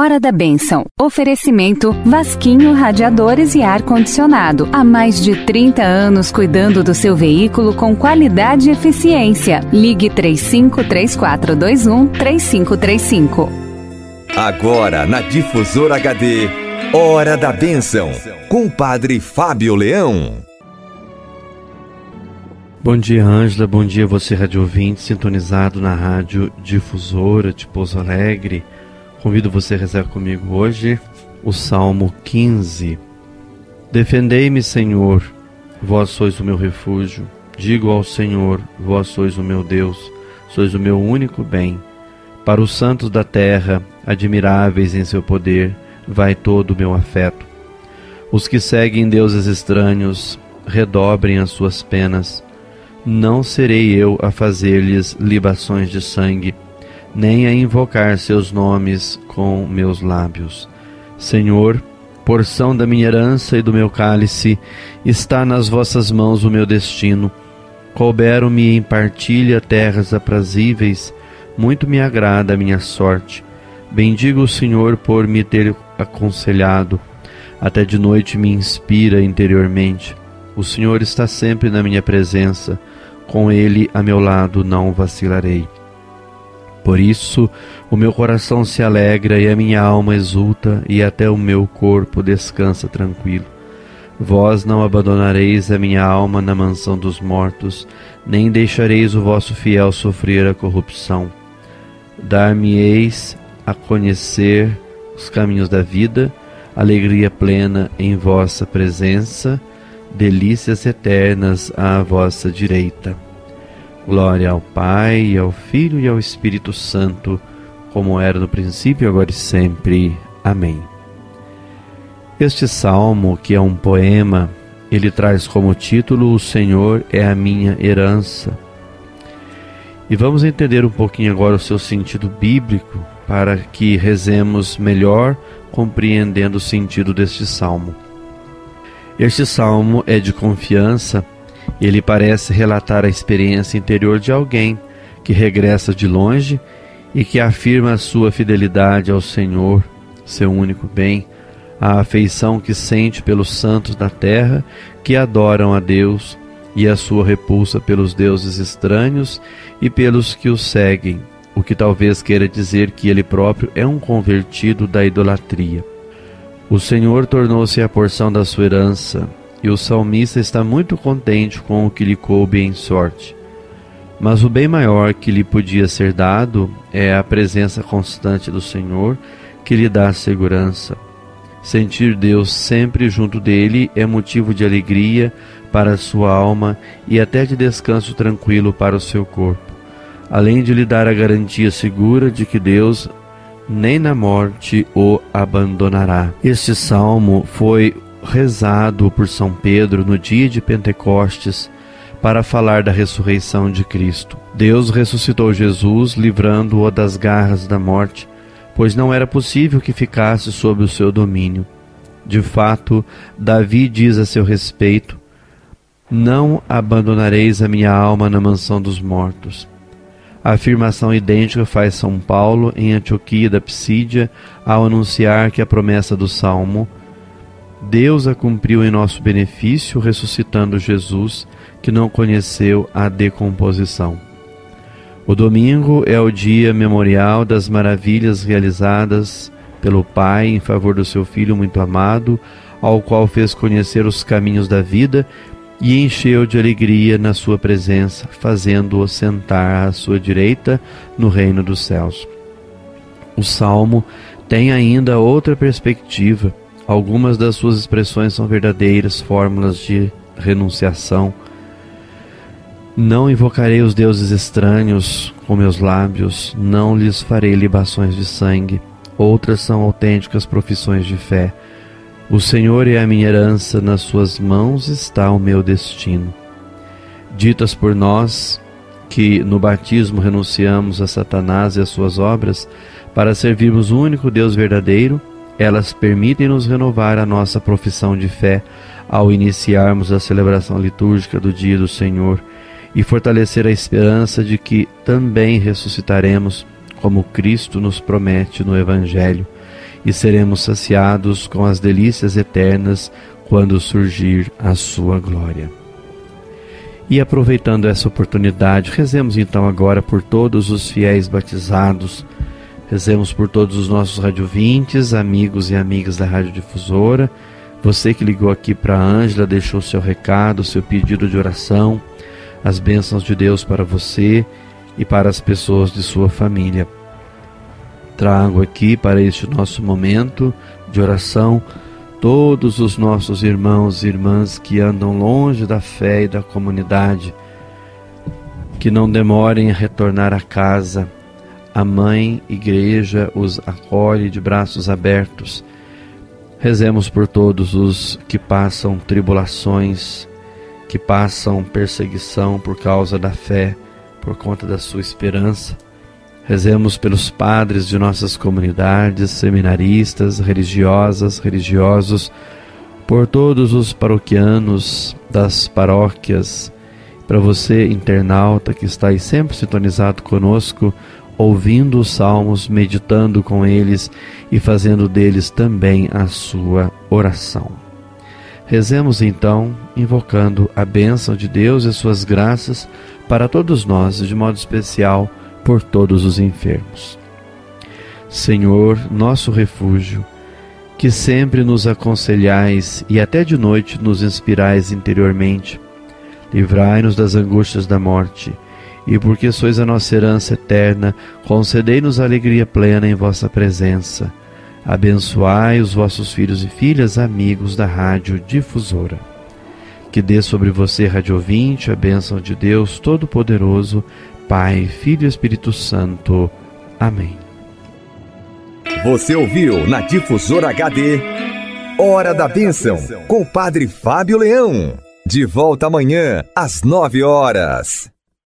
Hora da Bênção. Oferecimento Vasquinho Radiadores e Ar Condicionado. Há mais de 30 anos cuidando do seu veículo com qualidade e eficiência. Ligue 353421 3535. Agora na Difusora HD. Hora da Bênção. Com o Padre Fábio Leão. Bom dia, Ângela. Bom dia, você, rádio ouvinte, sintonizado na Rádio Difusora de Pouso Alegre. Convido você a rezar comigo hoje o Salmo 15. Defendei-me, Senhor, vós sois o meu refúgio. Digo ao Senhor, vós sois o meu Deus, sois o meu único bem. Para os santos da terra, admiráveis em seu poder, vai todo o meu afeto. Os que seguem deuses estranhos, redobrem as suas penas. Não serei eu a fazer-lhes libações de sangue nem a invocar seus nomes com meus lábios. Senhor, porção da minha herança e do meu cálice, está nas vossas mãos o meu destino. Couberam-me em partilha terras aprazíveis, muito me agrada a minha sorte. Bendigo o Senhor por me ter aconselhado, até de noite me inspira interiormente. O Senhor está sempre na minha presença, com Ele a meu lado não vacilarei. Por isso, o meu coração se alegra e a minha alma exulta, e até o meu corpo descansa tranquilo. Vós não abandonareis a minha alma na mansão dos mortos, nem deixareis o vosso fiel sofrer a corrupção. Dar-me-eis a conhecer os caminhos da vida, alegria plena em vossa presença, delícias eternas à vossa direita. Glória ao Pai, ao Filho e ao Espírito Santo, como era no princípio, agora e sempre. Amém. Este salmo, que é um poema, ele traz como título O Senhor é a minha herança. E vamos entender um pouquinho agora o seu sentido bíblico para que rezemos melhor compreendendo o sentido deste salmo. Este salmo é de confiança ele parece relatar a experiência interior de alguém que regressa de longe e que afirma a sua fidelidade ao Senhor, seu único bem, a afeição que sente pelos santos da terra que adoram a Deus e a sua repulsa pelos deuses estranhos e pelos que o seguem, o que talvez queira dizer que ele próprio é um convertido da idolatria. O Senhor tornou-se a porção da sua herança, e o salmista está muito contente com o que lhe coube em sorte. Mas o bem maior que lhe podia ser dado é a presença constante do Senhor, que lhe dá segurança. Sentir Deus sempre junto dele é motivo de alegria para a sua alma e até de descanso tranquilo para o seu corpo, além de lhe dar a garantia segura de que Deus nem na morte o abandonará. Este salmo foi rezado por São Pedro no dia de Pentecostes para falar da ressurreição de Cristo. Deus ressuscitou Jesus, livrando-o das garras da morte, pois não era possível que ficasse sob o seu domínio. De fato, Davi diz a seu respeito: Não abandonareis a minha alma na mansão dos mortos. A afirmação idêntica faz São Paulo em Antioquia da Psídia ao anunciar que a promessa do Salmo Deus a cumpriu em nosso benefício, ressuscitando Jesus, que não conheceu a decomposição. O domingo é o dia memorial das maravilhas realizadas pelo Pai em favor do seu Filho muito amado, ao qual fez conhecer os caminhos da vida e encheu de alegria na sua presença, fazendo-o sentar à sua direita no reino dos céus. O salmo tem ainda outra perspectiva Algumas das suas expressões são verdadeiras fórmulas de renunciação. Não invocarei os deuses estranhos com meus lábios, não lhes farei libações de sangue. Outras são autênticas profissões de fé. O Senhor é a minha herança, nas suas mãos está o meu destino. Ditas por nós, que no batismo renunciamos a Satanás e as suas obras, para servirmos o único Deus verdadeiro, elas permitem-nos renovar a nossa profissão de fé ao iniciarmos a celebração litúrgica do Dia do Senhor e fortalecer a esperança de que também ressuscitaremos, como Cristo nos promete no Evangelho, e seremos saciados com as delícias eternas quando surgir a sua glória. E aproveitando essa oportunidade, rezemos então agora por todos os fiéis batizados, rezemos por todos os nossos radiovintes, amigos e amigas da Rádio Difusora, você que ligou aqui para a Ângela, deixou seu recado, seu pedido de oração, as bênçãos de Deus para você e para as pessoas de sua família. Trago aqui para este nosso momento de oração todos os nossos irmãos e irmãs que andam longe da fé e da comunidade, que não demorem a retornar a casa. A mãe igreja os acolhe de braços abertos. Rezemos por todos os que passam tribulações, que passam perseguição por causa da fé, por conta da sua esperança. Rezemos pelos padres de nossas comunidades, seminaristas, religiosas, religiosos, por todos os paroquianos das paróquias, para você, internauta, que está aí sempre sintonizado conosco, ouvindo os salmos, meditando com eles e fazendo deles também a sua oração. Rezemos então, invocando a bênção de Deus e suas graças para todos nós, de modo especial por todos os enfermos. Senhor, nosso refúgio, que sempre nos aconselhais e até de noite nos inspirais interiormente, livrai-nos das angústias da morte, e porque sois a nossa herança eterna, concedei-nos alegria plena em vossa presença. Abençoai os vossos filhos e filhas, amigos da Rádio Difusora. Que dê sobre você, Rádio Ouvinte, a bênção de Deus Todo-Poderoso, Pai, Filho e Espírito Santo. Amém. Você ouviu na Difusora HD Hora da Bênção com o Padre Fábio Leão. De volta amanhã às nove horas.